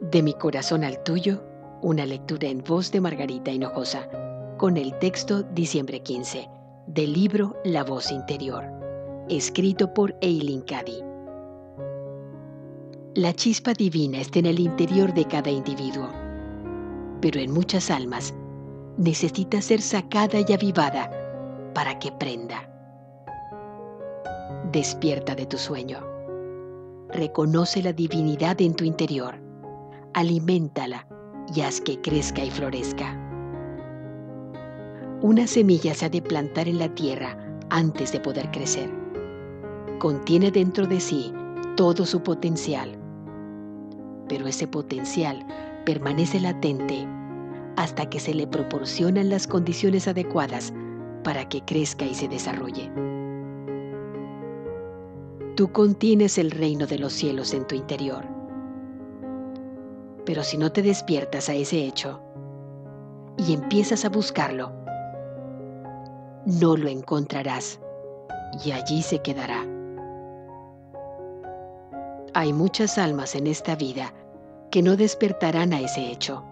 De mi corazón al tuyo, una lectura en voz de Margarita Hinojosa, con el texto Diciembre 15, del libro La voz interior, escrito por Eileen Cady. La chispa divina está en el interior de cada individuo, pero en muchas almas necesita ser sacada y avivada para que prenda. Despierta de tu sueño. Reconoce la divinidad en tu interior. Aliméntala y haz que crezca y florezca. Una semilla se ha de plantar en la tierra antes de poder crecer. Contiene dentro de sí todo su potencial, pero ese potencial permanece latente hasta que se le proporcionan las condiciones adecuadas para que crezca y se desarrolle. Tú contienes el reino de los cielos en tu interior. Pero si no te despiertas a ese hecho y empiezas a buscarlo, no lo encontrarás y allí se quedará. Hay muchas almas en esta vida que no despertarán a ese hecho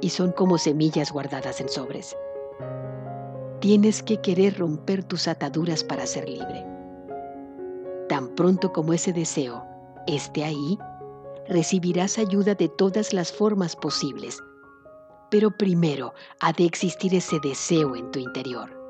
y son como semillas guardadas en sobres. Tienes que querer romper tus ataduras para ser libre. Tan pronto como ese deseo esté ahí, recibirás ayuda de todas las formas posibles. Pero primero ha de existir ese deseo en tu interior.